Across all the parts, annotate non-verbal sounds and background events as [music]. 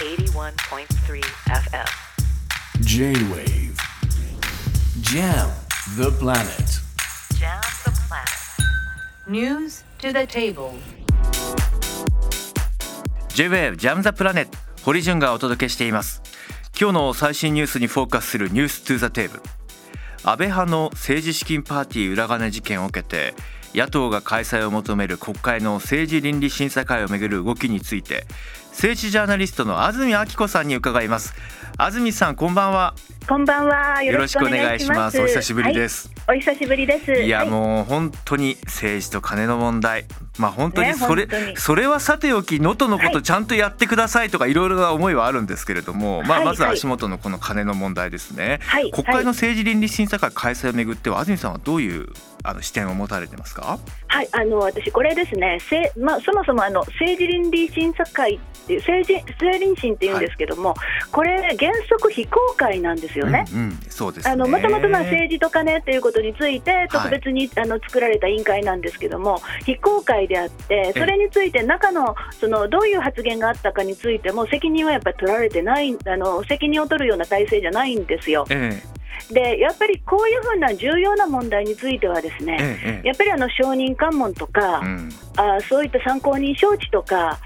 81.3 FM. J-Wave Jam the planet Jam the planet. News to the table. J-WAVE ジャムザプラネット堀潤がお届けしています今日の最新ニュースにフォーカスするニューストゥザテーブル安倍派の政治資金パーティー裏金事件を受けて野党が開催を求める国会の政治倫理審査会をめぐる動きについて政治ジャーナリストの安住明子さんに伺います安住さんこんばんはこんばんは。よろしくお願いしますお久しぶりです、はい。お久しぶりです。い、やはい。もう本当に政治と金の問題。まあ本当にそれ、ねそれはさておき能登のことはいちゃんとやってくださいとかいろいろな思いはあるんですけれども、まあはいまずは足元のこの金の問題ですね、はい。国会の政治倫理審査会開催をめぐっては安住さんはどういうあの視点を持たれてますか？はい、あの私これですね。せまあそもそもあの政治倫理審査会っていう政治政倫審っていうんですけども、これ原則非公開なんですよね。うんうん、そうですね。あのもともとまあ政治と金っていうことについて特別に、あの作られた委員会なんですけども非公開であってそれについて中のそのどういう発言があったかについても責任はやっぱり取られてないあの責任を取るような体制じゃないんですよ。えでやっぱりこういうふうな重要な問題についてはですえね、えええ。やっぱりあの承認喚問とか、うん。あそういった参考人招致とか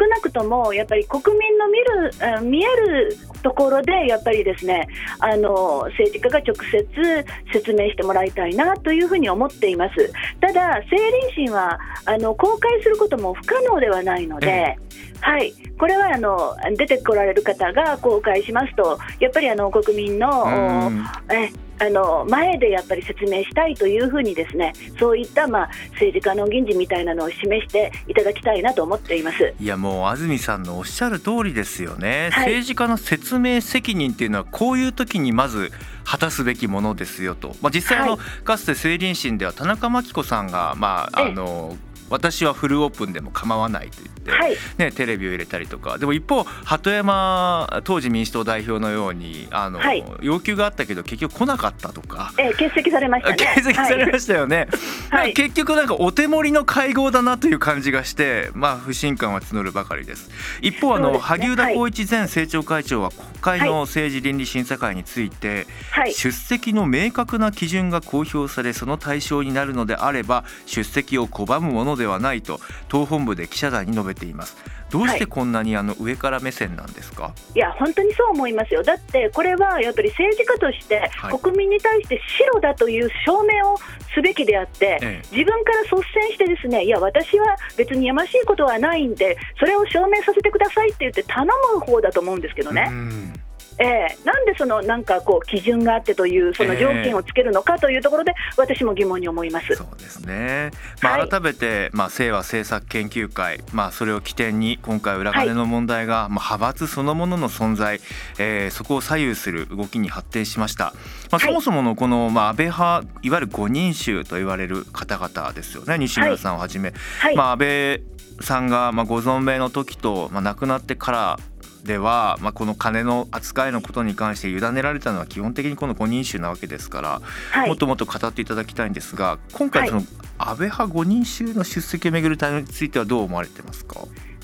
少なくともやっぱり国民の見るあ見えるところでやっぱりですねあの政治家が直接説明してもらいたいなというふうに思っています。ただ政倫審はあの公開することも不可能ではないので、はい、これはあの出てこられる方が公開しますとやっぱりあの国民のうん。えあの前でやっぱり説明したいというふうにですねそういった、まあ、政治家の議事みたいなのを示していただきたいなと思っています。いやもう安住さんのおっしゃる通りですよね、はい。政治家の説明責任っていうのはこういう時にまず果たすべきものですよと、まあ、実際あの、はかつて政倫審では田中真紀子さんが、まあ、ええ。あの私はフルオープンでも構わないと言って、はい。ね、テレビを入れたりとか。でも一方鳩山当時民主党代表のようにあの、はい。要求があったけど結局来なかったとか。え欠席されましたね。[laughs] 欠席されましたよね、はい。結局なんかお手盛りの会合だなという感じがしてまあ不信感は募るばかりです。一方あの、ね。萩生田光一前政調会長は国会の政治倫理審査会について、はい。出席の明確な基準が公表されその対象になるのであれば出席を拒むものではないと党本部で記者団に述べています。どうしてこんなにあの上から目線なんですか、いや本当にそう思いますよ、だってこれはやっぱり政治家としてはい。国民に対して白だという証明をすべきであって、ええ。自分から率先して、ですねいや、私は別にやましいことはないんで、それを証明させてくださいって言って頼む方だと思うんですけどね。うんええ。なんでそのなんかこう基準があってというその条件をつけるのかというところで私も疑問に思います。そうですね、まあ、はい。改めて、まあ、清和政策研究会、まあ、それを起点に今回裏金の問題が、まあ、派閥そのものの存在、えーそこを左右する動きに発展しました、まあ、はい。そもそものこの、まあ、安倍派いわゆる五人衆と言われる方々ですよね西村さんをはじめ、はい、まあ、安倍さんが、まあ、ご存命の時と、まあ、亡くなってからでは、まあ、この金の扱いのことに関して委ねられたのは基本的にこの5人衆なわけですから、はい。もっともっと語っていただきたいんですが今回その安倍派5人衆の出席をめぐる対応についてはどう思われてますか？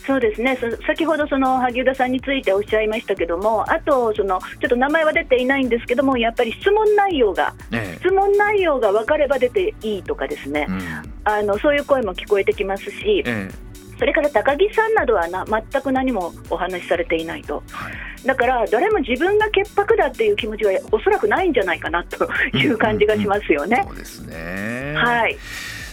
そうですね。そ先ほどその萩生田さんについておっしゃいましたけども、あとその、ちょっと名前は出ていないんですけども、やっぱり質問内容が、え質問内容が分かれば出ていいとかですね。え、うん。あのそういう声も聞こえてきますし、えそれから高木さんなどはな全く何もお話しされていないと、えはい。だから誰も自分が潔白だっていう気持ちはおそらくないんじゃないかなという感じがしますよね。そうですね、はい、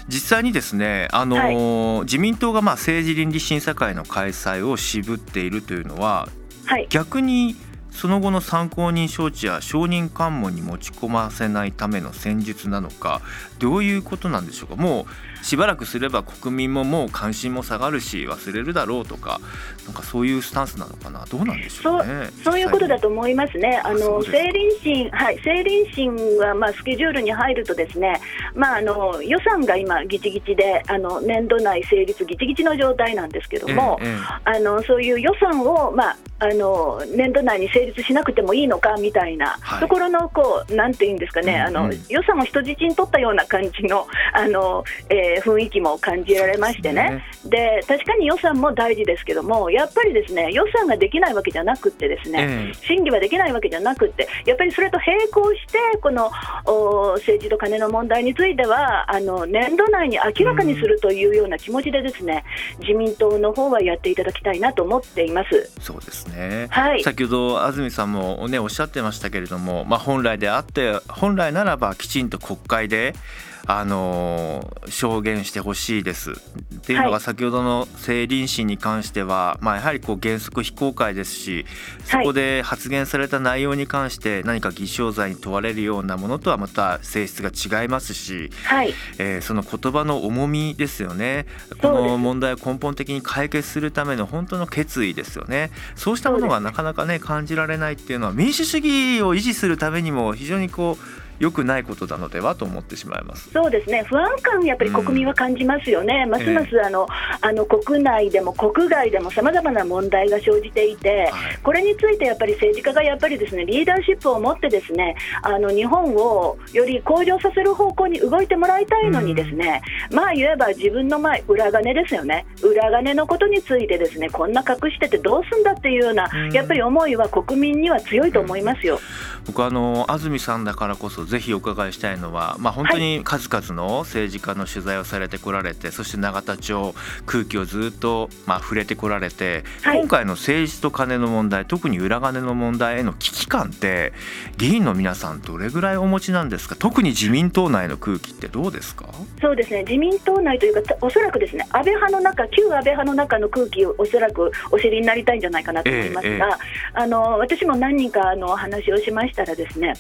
実際にですね、あのー自民党がまあ政治倫理審査会の開催を渋っているというのははい、逆にその後の参考人招致や承認喚問に持ち込ませないための戦術なのかどういうことなんでしょうか？もうしばらくすれば国民ももう関心も下がるし忘れるだろうとかなんかそういうスタンスなのかな？どうなんでしょうねそういうことだと思いますね、あの政倫審、はい、政倫審はまあスケジュールに入ると、ですね、まあ、あの予算が今、ぎちぎちで、あの年度内成立ぎちぎちの状態なんですけども、えええあのそういう予算を、まあ、あの年度内に成立しなくてもいいのかみたいなはい。ところのこう、なんていうんですかね、あのうん。うん予算を人質に取ったような感じのあの、えー雰囲気も感じられましてね。で確かに予算も大事ですけども、やっぱりですね予算ができないわけじゃなくって、ですね、ええ。審議はできないわけじゃなくって、やっぱりそれと並行して、このお政治と金の問題については、あの年度内に明らかにするというような気持ちで、ですね自民党の方はやっていただきたいなと思っています。そうですね、はい。先ほど安住さんも、ね、おっしゃってましたけれども、まあ、本来であって本来ならばきちんと国会で、あのー証言してほしいです。っていうのがはい。先ほどの政倫審に関しては、まあ、やはりこう原則非公開ですしそこで発言された内容に関して何か偽証罪に問われるようなものとはまた性質が違いますし、はい、えーその言葉の重みですよね。この問題を根本的に解決するための本当の決意ですよね。そうしたものがなかなかね感じられないっていうのは民主主義を維持するためにも非常にこう良くないことなのではと思ってしまいます。そうですね、不安感、やっぱり国民は感じますよね、ますますあのあの国内でも国外でもさまざまな問題が生じていて、はい。これについてやっぱり政治家がやっぱりですねリーダーシップを持って、ですねあの日本をより向上させる方向に動いてもらいたいのに、ですね、まあ言えば自分の前、裏金ですよね、裏金のことについて、ですねこんな隠しててどうすんだっていうような、うん。やっぱり思いは国民には強いと思いますよ。僕はあの安住さんだからこそぜひお伺いしたいのは、まあ、本当に数々の政治家の取材をされてこられてそして永田町空気をずっとまあ触れてこられて、はい。今回の政治と金の問題特に裏金の問題への危機感って議員の皆さんどれぐらいお持ちなんですか？特に自民党内の空気ってどうですか？そうですね。自民党内というか、たおそらくですね安倍派の中、旧安倍派の中の空気をおそらくお知りになりたいんじゃないかなと思いますが、ええええ。あの私も何人かあの話をしましたら、ですね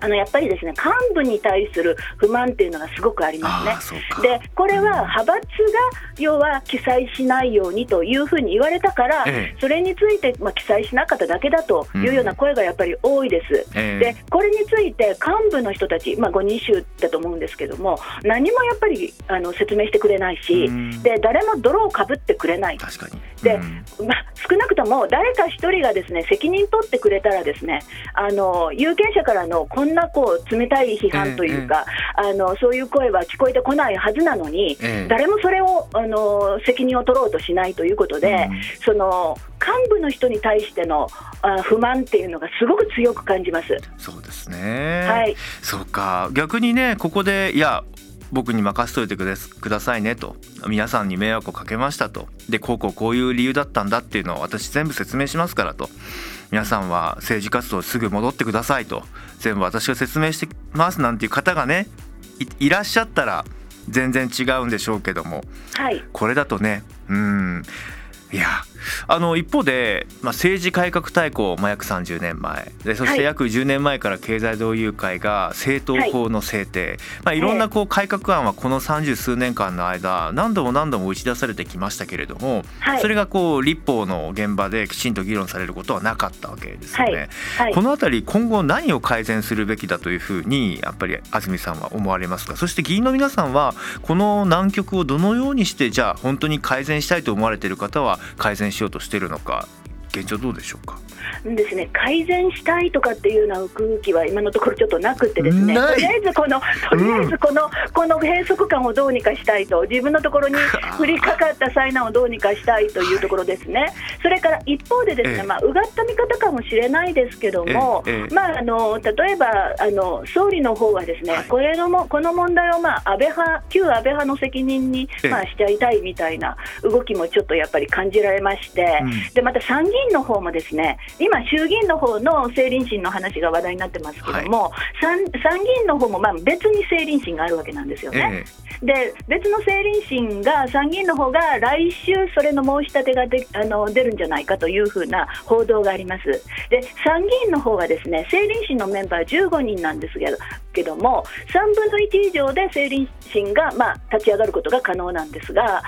あのやっぱりですね幹部に対する不満っていうのがすごくありますね。でこれは派閥が要は記載しないようにというふうに言われたから、ええ。それについて、まあ、記載しなかっただけだというような声がやっぱり多いです。ええ。でこれについて幹部の人たち、まあ、5人衆だと思うんですけども、何もやっぱりあの説明してくれないし、うん。で誰も泥をかぶってくれない、確かに。でうん。まあ、少なくとも誰か一人がですね責任取ってくれたら、ですねあの有権者からのこんなこう冷たい批判というか、あの、そういう声は聞こえてこないはずなのに、ええ。誰もそれをあの責任を取ろうとしないということで、うん。その幹部の人に対してのあ不満っていうのがすごく強く感じます。そうですね、はい。そうか。逆にねここでいや僕に任せといてくだくださいねと。皆さんに迷惑をかけましたと。でこうこうこういう理由だったんだっていうのを私全部説明しますからと皆さんは政治活動すぐ戻ってくださいと全部私が説明してますなんていう方がねいいらっしゃったら全然違うんでしょうけどもはい。これだとねうん。いやあの一方で、まあ、政治改革大綱、まあ、約30年前。でそしてはい。約10年前から経済同友会が政党法の制定、いまあ、いろんなこう改革案はこの三十数年間の間何度も何度も打ち出されてきましたけれども、はい。それがこう立法の現場できちんと議論されることはなかったわけですよね。はい。このあたり今後何を改善するべきだというふうにやっぱり安住さんは思われますか？そして議員の皆さんはこの難局をどのようにしてじゃあ本当に改善したいと思われている方は改善しようとしてるのか現状どうでしょうか？ですね、改善したいとかっていうような空気は今のところちょっとなくてですね、とりあえずこの、とりあえずこの、この閉塞感をどうにかしたいと、自分のところに降りかかった災難をどうにかしたいというところですね。それから一方でですね、ええ。まあ、うがった見方かもしれないですけども、まあ、あの例えばあの総理の方はですね、はい。これのもこの問題を、まあ、安倍派旧安倍派の責任に、ええ。まあ、しちゃいたいみたいな動きもちょっとやっぱり感じられまして、うん。でまた参議院の方もですね今、衆議院の方の政倫審の話が話題になってますけども、参参議院の方もまあ別に政倫審があるわけなんですよね。えで別の政倫審が参議院の方が来週それの申し立てがであの出るんじゃないかというふうな報道があります。で参議院の方はですね政倫審のメンバー15人なんですけどけども3分の1以上で政倫審が、まあ、立ち上がることが可能なんですがあ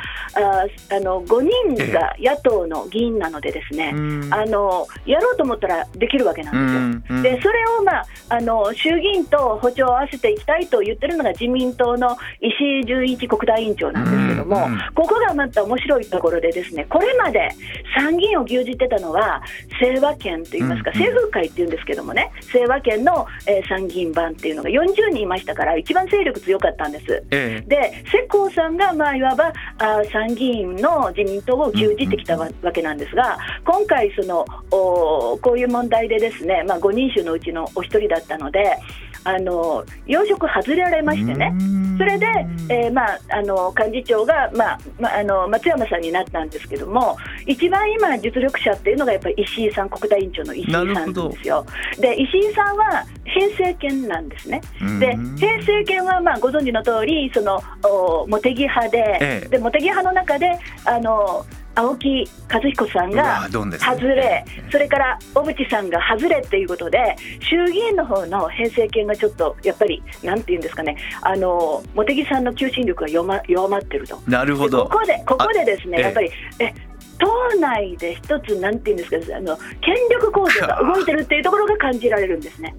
あの5人が野党の議員なのでですね、うんんあのやろうと思ったらできるわけなんですよ。うんでそれを、まあ、あの衆議院と歩調を合わせていきたいと言ってるのが自民党の石井純一国対委員長なんですけども、ここがまた面白いところで、ですねこれまで参議院を牛耳ってたのは、清和県といいますか、うんうん。政府会っていうんですけどもね、清和県の、えー参議院版っていうのが40人いましたから、一番勢力強かったんです。えで世耕さんが、まあ、いわばあー参議院の自民党を牛耳ってきたわ,、けなんですが、今回そのお、こういう問題で、ですね、まあ、5人衆のうちのお一人だったので、あの要職外れられましてね。それで、えーまあ、あの幹事長が、まあまあ、あの松山さんになったんですけども、一番今、実力者っていうのがやっぱり石井さん、国対委員長の石井さんなんですよ。で石井さんは平成権なんですね。でうん平成権はまあご存知の通り、そのお茂木派で、ええで茂木派の中で、あの青木和彦さんうが外れ、それから小渕さんが外れっていうことで、衆議院の方の平成権がちょっとやっぱり、なんていうんですかね、あの茂木さんの求心力が弱ま弱まってると。なるほど。でここでここでですねあやっぱりえ党内で一つなんていうんですかあの権力構造が動いてるっていうところが感じられるんですね。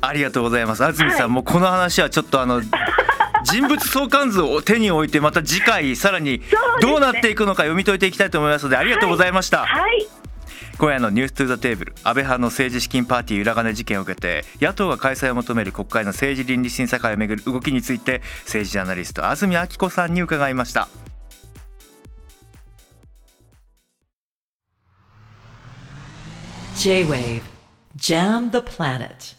ありがとうございます。安住さん、はい。もうこの話はちょっとあの [laughs] 人物相関図を手に置いてまた次回さらにどうなっていくのか読み解いていきたいと思いますのでありがとうございました、はい。今夜のニューストゥザテーブル安倍派の政治資金パーティー裏金事件を受けて野党が開催を求める国会の政治倫理審査会をめぐる動きについて政治ジャーナリスト安住昭子さんに伺いました。J-Wave. Jam the Planet.